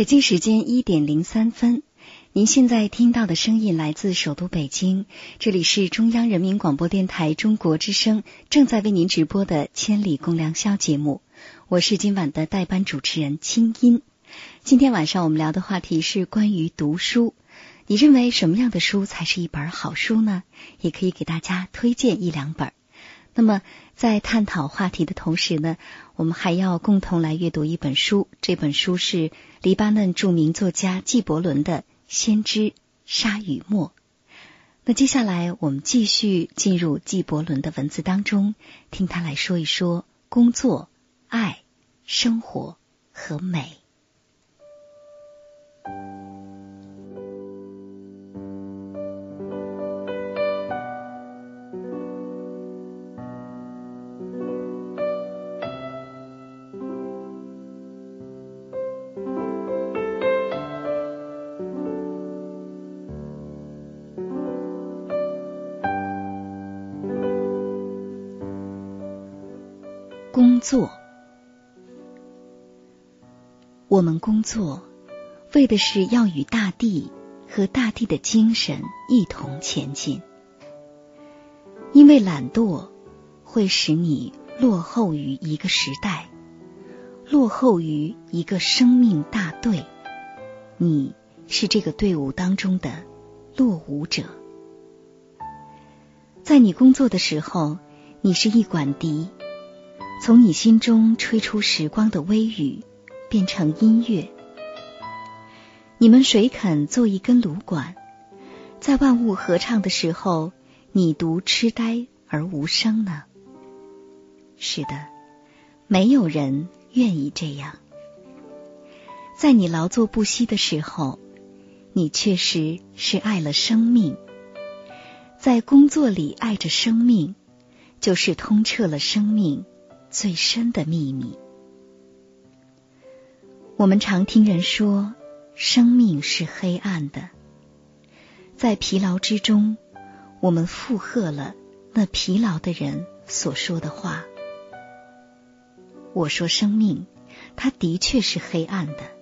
北京时间一点零三分，您现在听到的声音来自首都北京，这里是中央人民广播电台中国之声正在为您直播的《千里共良宵》节目，我是今晚的代班主持人清音。今天晚上我们聊的话题是关于读书，你认为什么样的书才是一本好书呢？也可以给大家推荐一两本。那么，在探讨话题的同时呢，我们还要共同来阅读一本书。这本书是黎巴嫩著名作家纪伯伦的《先知沙与沫》。那接下来，我们继续进入纪伯伦的文字当中，听他来说一说工作、爱、生活和美。工作，我们工作为的是要与大地和大地的精神一同前进，因为懒惰会使你落后于一个时代，落后于一个生命大队。你是这个队伍当中的落伍者，在你工作的时候，你是一管笛。从你心中吹出时光的微雨，变成音乐。你们谁肯做一根芦管，在万物合唱的时候，你独痴呆而无声呢？是的，没有人愿意这样。在你劳作不息的时候，你确实是爱了生命。在工作里爱着生命，就是通彻了生命。最深的秘密。我们常听人说，生命是黑暗的。在疲劳之中，我们附和了那疲劳的人所说的话。我说，生命它的确是黑暗的，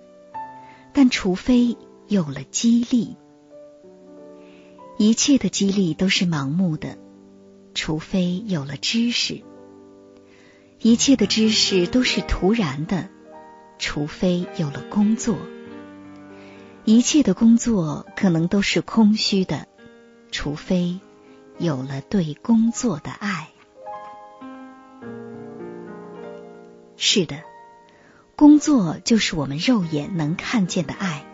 但除非有了激励，一切的激励都是盲目的，除非有了知识。一切的知识都是徒然的，除非有了工作；一切的工作可能都是空虚的，除非有了对工作的爱。是的，工作就是我们肉眼能看见的爱。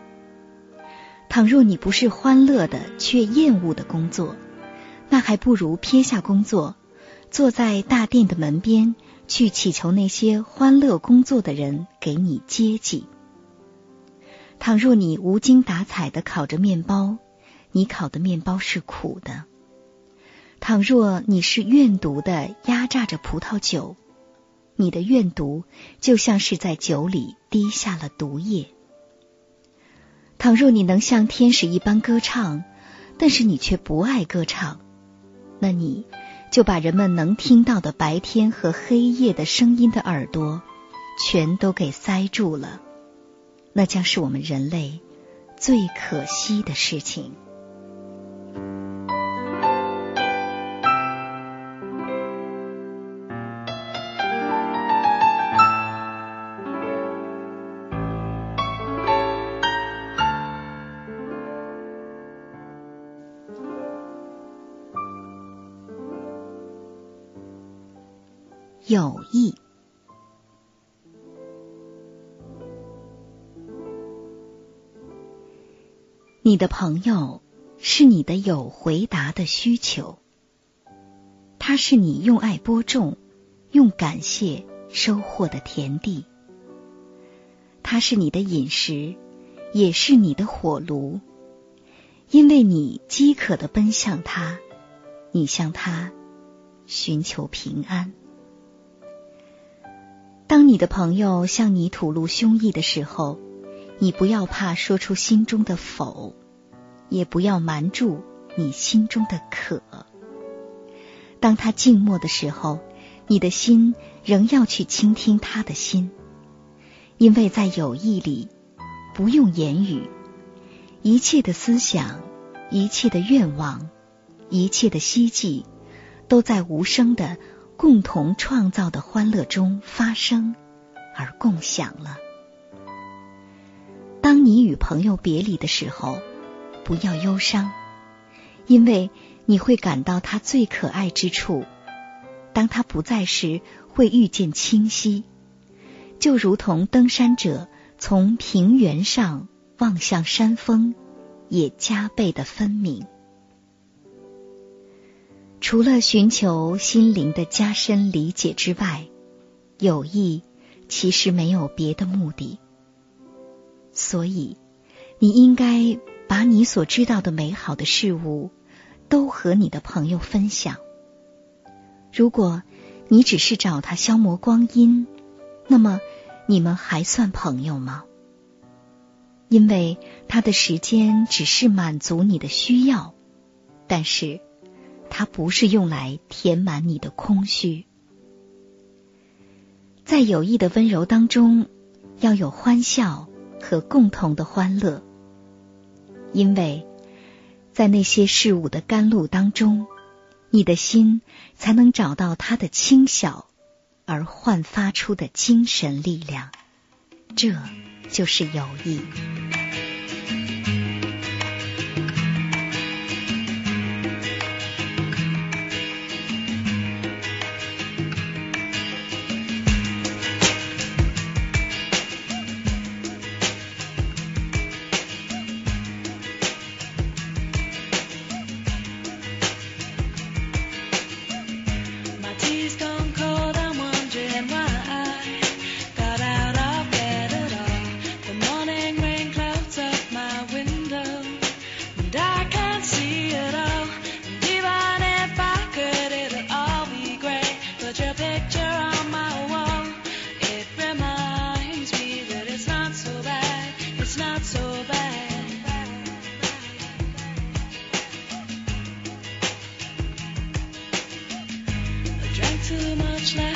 倘若你不是欢乐的，却厌恶的工作，那还不如撇下工作，坐在大殿的门边。去祈求那些欢乐工作的人给你接济。倘若你无精打采的烤着面包，你烤的面包是苦的；倘若你是怨毒的压榨着葡萄酒，你的怨毒就像是在酒里滴下了毒液。倘若你能像天使一般歌唱，但是你却不爱歌唱，那你。就把人们能听到的白天和黑夜的声音的耳朵，全都给塞住了，那将是我们人类最可惜的事情。友谊，你的朋友是你的有回答的需求，他是你用爱播种、用感谢收获的田地，他是你的饮食，也是你的火炉，因为你饥渴的奔向他，你向他寻求平安。当你的朋友向你吐露胸臆的时候，你不要怕说出心中的否，也不要瞒住你心中的渴。当他静默的时候，你的心仍要去倾听他的心，因为在友谊里，不用言语，一切的思想、一切的愿望、一切的希冀，都在无声的。共同创造的欢乐中发生，而共享了。当你与朋友别离的时候，不要忧伤，因为你会感到他最可爱之处。当他不在时，会遇见清晰，就如同登山者从平原上望向山峰，也加倍的分明。除了寻求心灵的加深理解之外，友谊其实没有别的目的。所以，你应该把你所知道的美好的事物都和你的朋友分享。如果你只是找他消磨光阴，那么你们还算朋友吗？因为他的时间只是满足你的需要，但是。它不是用来填满你的空虚，在友谊的温柔当中，要有欢笑和共同的欢乐，因为在那些事物的甘露当中，你的心才能找到它的轻小而焕发出的精神力量，这就是友谊。如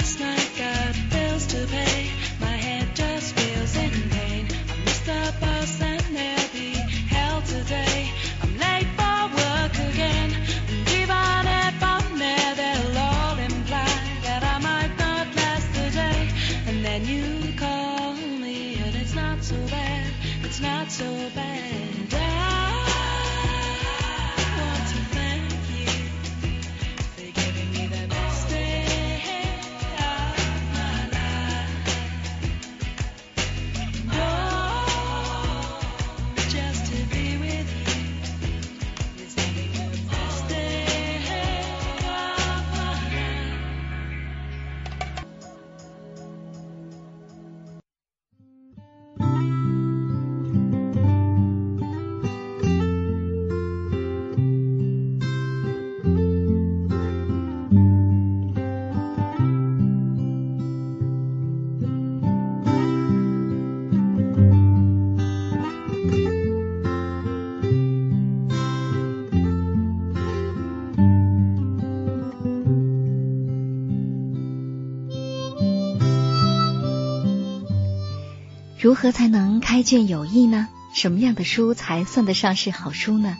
何才能开卷有益呢？什么样的书才算得上是好书呢？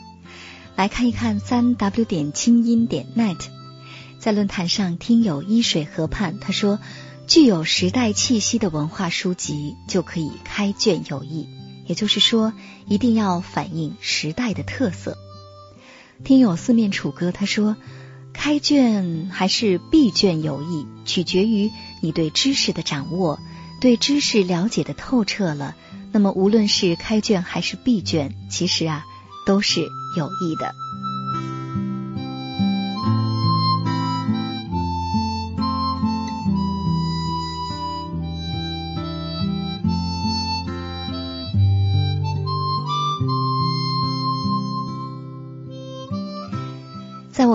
来看一看三 w 点清音点 net，在论坛上听友依水河畔他说，具有时代气息的文化书籍就可以开卷有益，也就是说，一定要反映时代的特色。听友四面楚歌他说，开卷还是闭卷有益，取决于你对知识的掌握。对知识了解的透彻了，那么无论是开卷还是闭卷，其实啊都是有益的。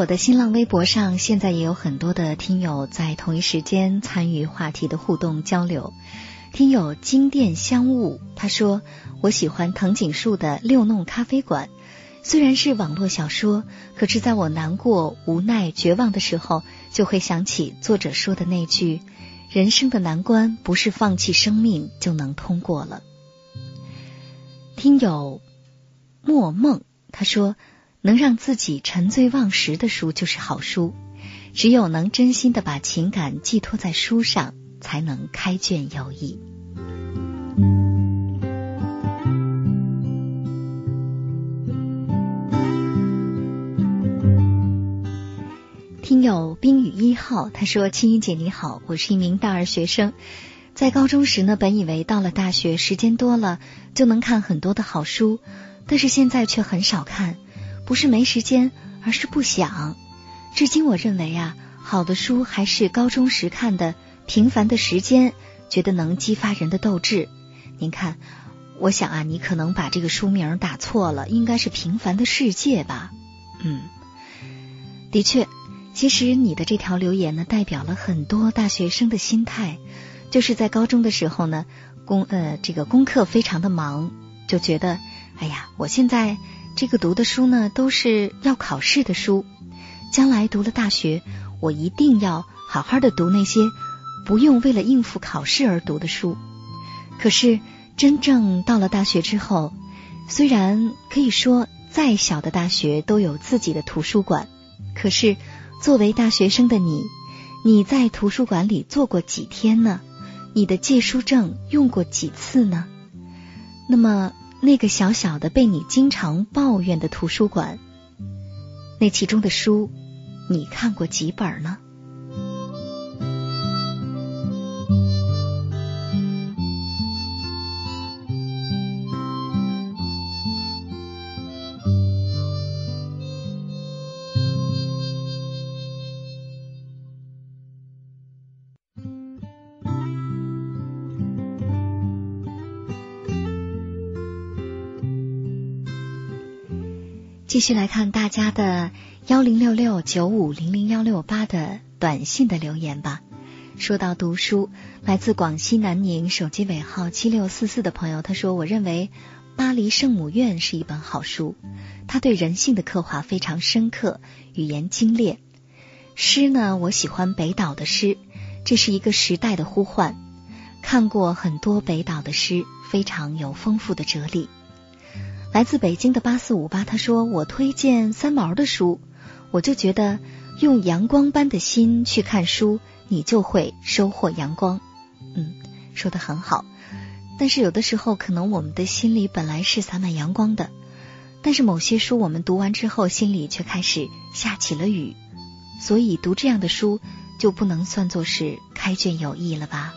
我的新浪微博上，现在也有很多的听友在同一时间参与话题的互动交流。听友金殿香雾他说：“我喜欢藤井树的《六弄咖啡馆》，虽然是网络小说，可是在我难过、无奈、绝望的时候，就会想起作者说的那句：人生的难关不是放弃生命就能通过了。”听友莫梦他说。能让自己沉醉忘食的书就是好书，只有能真心的把情感寄托在书上，才能开卷有益。听友冰雨一号他说：“青音姐你好，我是一名大二学生，在高中时呢，本以为到了大学时间多了就能看很多的好书，但是现在却很少看。”不是没时间，而是不想。至今，我认为啊，好的书还是高中时看的《平凡的时间》，觉得能激发人的斗志。您看，我想啊，你可能把这个书名打错了，应该是《平凡的世界》吧？嗯，的确，其实你的这条留言呢，代表了很多大学生的心态，就是在高中的时候呢，功呃这个功课非常的忙，就觉得，哎呀，我现在。这个读的书呢，都是要考试的书。将来读了大学，我一定要好好的读那些不用为了应付考试而读的书。可是真正到了大学之后，虽然可以说再小的大学都有自己的图书馆，可是作为大学生的你，你在图书馆里坐过几天呢？你的借书证用过几次呢？那么。那个小小的被你经常抱怨的图书馆，那其中的书，你看过几本呢？继续来看大家的幺零六六九五零零幺六八的短信的留言吧。说到读书，来自广西南宁手机尾号七六四四的朋友他说：“我认为《巴黎圣母院》是一本好书，他对人性的刻画非常深刻，语言精炼。诗呢，我喜欢北岛的诗，这是一个时代的呼唤。看过很多北岛的诗，非常有丰富的哲理。”来自北京的八四五八，他说：“我推荐三毛的书，我就觉得用阳光般的心去看书，你就会收获阳光。”嗯，说的很好。但是有的时候，可能我们的心里本来是洒满阳光的，但是某些书我们读完之后，心里却开始下起了雨，所以读这样的书就不能算作是开卷有益了吧。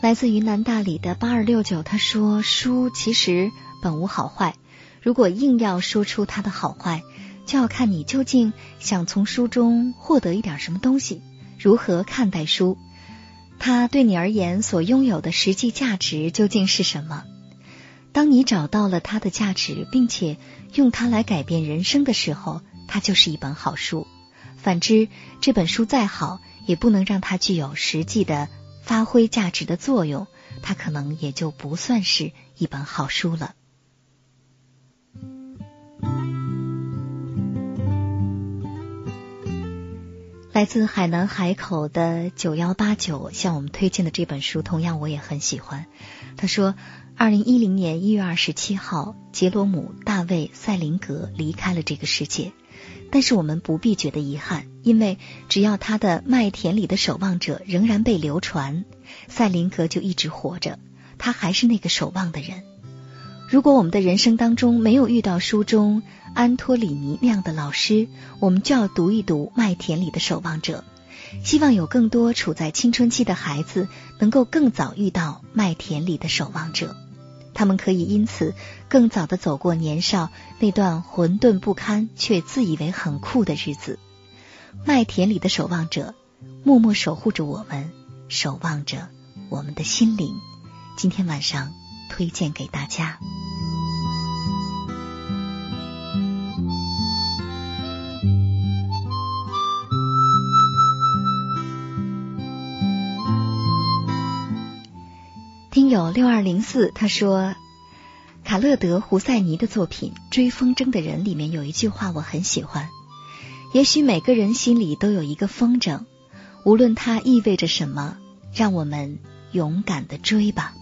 来自云南大理的八二六九，他说：“书其实本无好坏，如果硬要说出它的好坏，就要看你究竟想从书中获得一点什么东西，如何看待书，它对你而言所拥有的实际价值究竟是什么？当你找到了它的价值，并且用它来改变人生的时候，它就是一本好书。反之，这本书再好，也不能让它具有实际的。”发挥价值的作用，它可能也就不算是一本好书了。来自海南海口的九幺八九向我们推荐的这本书，同样我也很喜欢。他说，二零一零年一月二十七号，杰罗姆·大卫·塞林格离开了这个世界。但是我们不必觉得遗憾，因为只要他的《麦田里的守望者》仍然被流传，赛林格就一直活着，他还是那个守望的人。如果我们的人生当中没有遇到书中安托里尼那样的老师，我们就要读一读《麦田里的守望者》，希望有更多处在青春期的孩子能够更早遇到《麦田里的守望者》。他们可以因此更早的走过年少那段混沌不堪却自以为很酷的日子。麦田里的守望者，默默守护着我们，守望着我们的心灵。今天晚上推荐给大家。听友六二零四他说。卡勒德·胡赛尼的作品《追风筝的人》里面有一句话我很喜欢：也许每个人心里都有一个风筝，无论它意味着什么，让我们勇敢的追吧。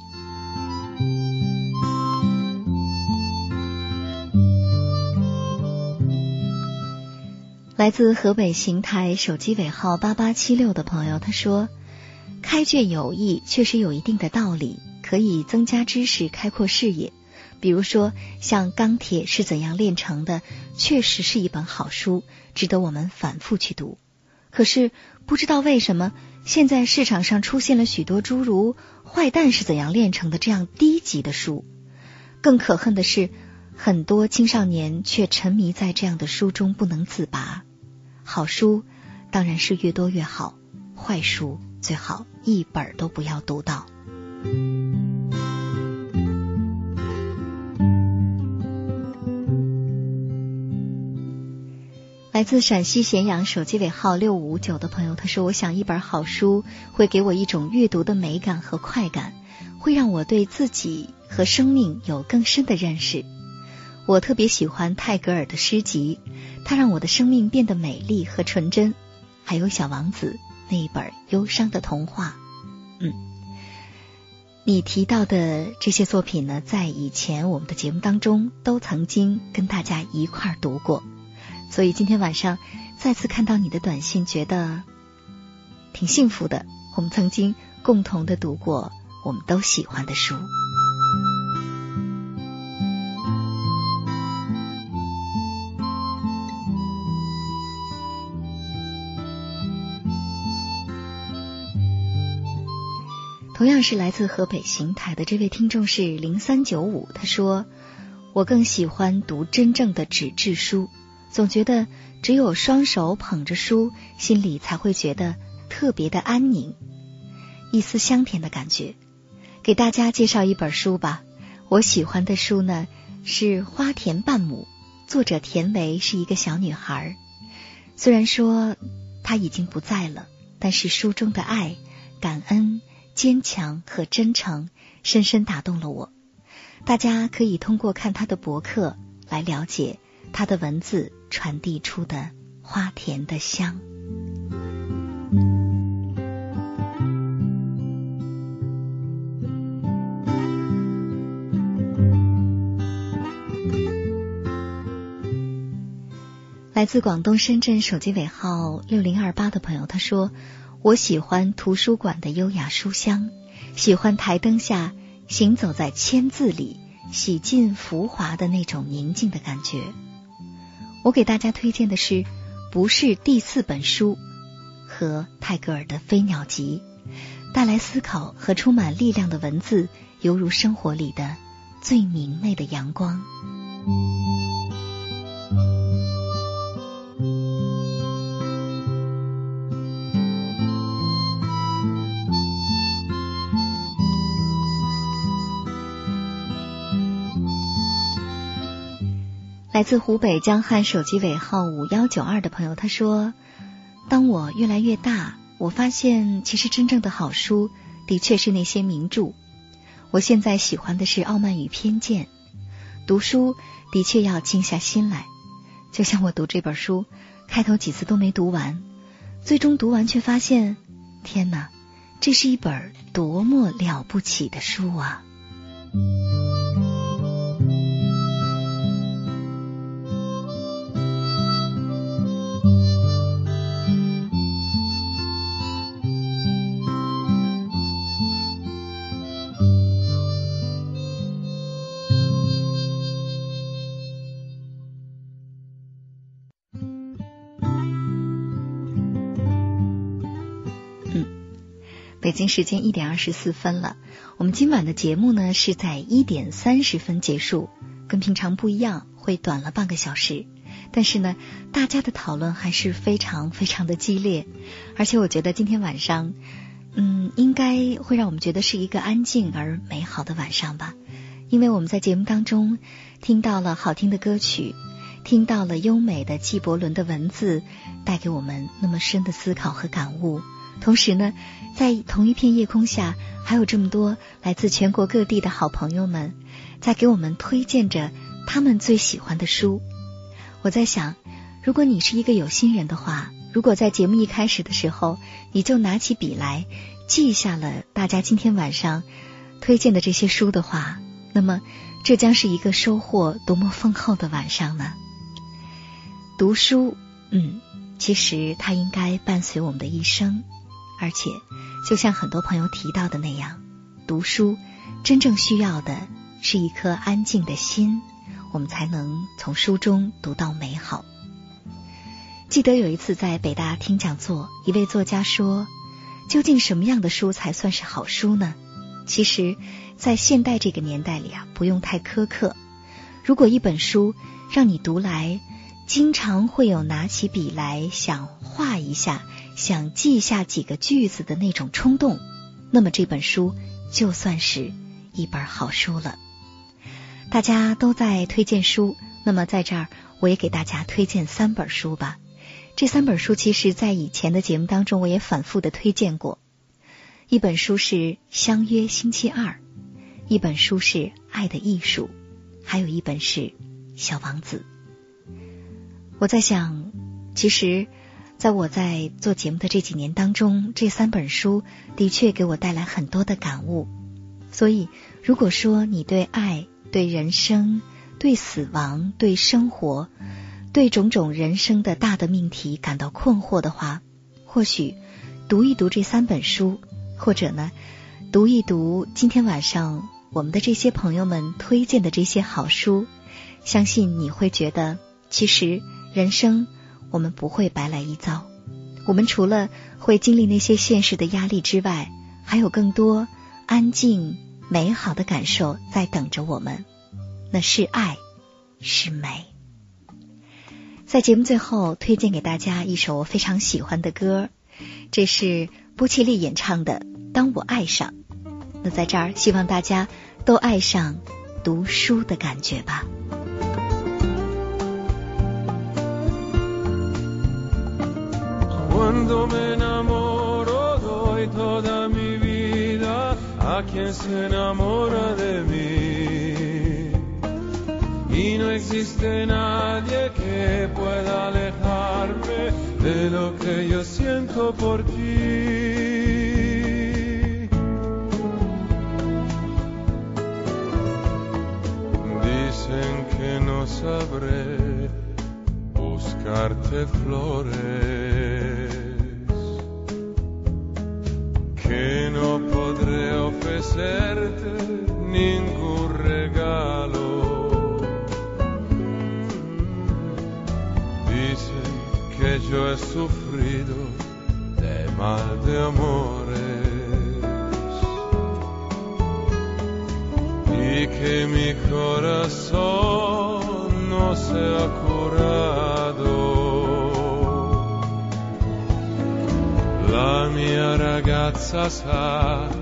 来自河北邢台手机尾号八八七六的朋友他说：“开卷有益，确实有一定的道理，可以增加知识，开阔视野。”比如说，像《钢铁是怎样炼成的》，确实是一本好书，值得我们反复去读。可是不知道为什么，现在市场上出现了许多诸如《坏蛋是怎样炼成的》这样低级的书。更可恨的是，很多青少年却沉迷在这样的书中不能自拔。好书当然是越多越好，坏书最好一本都不要读到。来自陕西咸阳手机尾号六五九的朋友，他说：“我想一本好书会给我一种阅读的美感和快感，会让我对自己和生命有更深的认识。我特别喜欢泰戈尔的诗集，它让我的生命变得美丽和纯真。还有《小王子》那一本忧伤的童话。嗯，你提到的这些作品呢，在以前我们的节目当中都曾经跟大家一块儿读过。”所以今天晚上再次看到你的短信，觉得挺幸福的。我们曾经共同的读过我们都喜欢的书。同样是来自河北邢台的这位听众是零三九五，他说：“我更喜欢读真正的纸质书。”总觉得只有双手捧着书，心里才会觉得特别的安宁，一丝香甜的感觉。给大家介绍一本书吧，我喜欢的书呢是《花田半亩》，作者田维是一个小女孩。虽然说她已经不在了，但是书中的爱、感恩、坚强和真诚，深深打动了我。大家可以通过看他的博客来了解他的文字。传递出的花田的香。来自广东深圳手机尾号六零二八的朋友，他说：“我喜欢图书馆的优雅书香，喜欢台灯下行走在签字里，洗尽浮华的那种宁静的感觉。”我给大家推荐的是，不是第四本书和泰戈尔的《飞鸟集》，带来思考和充满力量的文字，犹如生活里的最明媚的阳光。来自湖北江汉手机尾号五幺九二的朋友，他说：“当我越来越大，我发现其实真正的好书的确是那些名著。我现在喜欢的是《傲慢与偏见》。读书的确要静下心来，就像我读这本书，开头几次都没读完，最终读完却发现，天哪，这是一本多么了不起的书啊！”北京时间一点二十四分了，我们今晚的节目呢是在一点三十分结束，跟平常不一样，会短了半个小时。但是呢，大家的讨论还是非常非常的激烈，而且我觉得今天晚上，嗯，应该会让我们觉得是一个安静而美好的晚上吧，因为我们在节目当中听到了好听的歌曲，听到了优美的纪伯伦的文字，带给我们那么深的思考和感悟。同时呢，在同一片夜空下，还有这么多来自全国各地的好朋友们，在给我们推荐着他们最喜欢的书。我在想，如果你是一个有心人的话，如果在节目一开始的时候，你就拿起笔来记下了大家今天晚上推荐的这些书的话，那么这将是一个收获多么丰厚的晚上呢？读书，嗯，其实它应该伴随我们的一生。而且，就像很多朋友提到的那样，读书真正需要的是一颗安静的心，我们才能从书中读到美好。记得有一次在北大听讲座，一位作家说：“究竟什么样的书才算是好书呢？”其实，在现代这个年代里啊，不用太苛刻。如果一本书让你读来，经常会有拿起笔来想画一下。想记下几个句子的那种冲动，那么这本书就算是一本好书了。大家都在推荐书，那么在这儿我也给大家推荐三本书吧。这三本书其实，在以前的节目当中我也反复的推荐过。一本书是《相约星期二》，一本书是《爱的艺术》，还有一本是《小王子》。我在想，其实。在我在做节目的这几年当中，这三本书的确给我带来很多的感悟。所以，如果说你对爱、对人生、对死亡、对生活、对种种人生的大的命题感到困惑的话，或许读一读这三本书，或者呢，读一读今天晚上我们的这些朋友们推荐的这些好书，相信你会觉得，其实人生。我们不会白来一遭，我们除了会经历那些现实的压力之外，还有更多安静美好的感受在等着我们。那是爱，是美。在节目最后，推荐给大家一首我非常喜欢的歌，这是波切利演唱的《当我爱上》。那在这儿，希望大家都爱上读书的感觉吧。Cuando me enamoro doy toda mi vida a quien se enamora de mí. Y no existe nadie que pueda alejarme de lo que yo siento por ti. Dicen que no sabré buscarte flores ofrecerte ningún regalo. Dicen que yo he sufrido de mal de amores y que mi corazón no se ha curado. La mia ragazza sa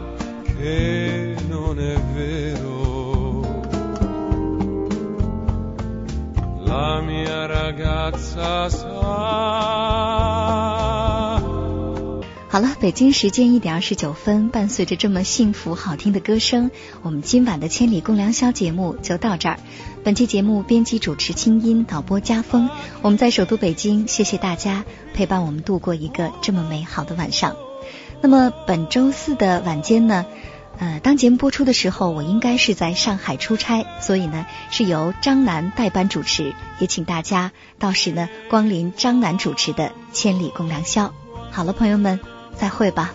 好了，北京时间一点二十九分，伴随着这么幸福好听的歌声，我们今晚的千里共良宵节目就到这儿。本期节目编辑主持清音，导播家风，我们在首都北京，谢谢大家陪伴我们度过一个这么美好的晚上。那么本周四的晚间呢，呃，当节目播出的时候，我应该是在上海出差，所以呢是由张楠代班主持，也请大家到时呢光临张楠主持的千里共良宵。好了，朋友们。再会吧。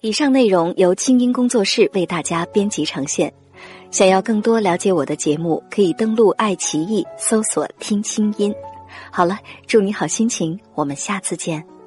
以上内容由清音工作室为大家编辑呈现。想要更多了解我的节目，可以登录爱奇艺搜索“听清音”。好了，祝你好心情，我们下次见。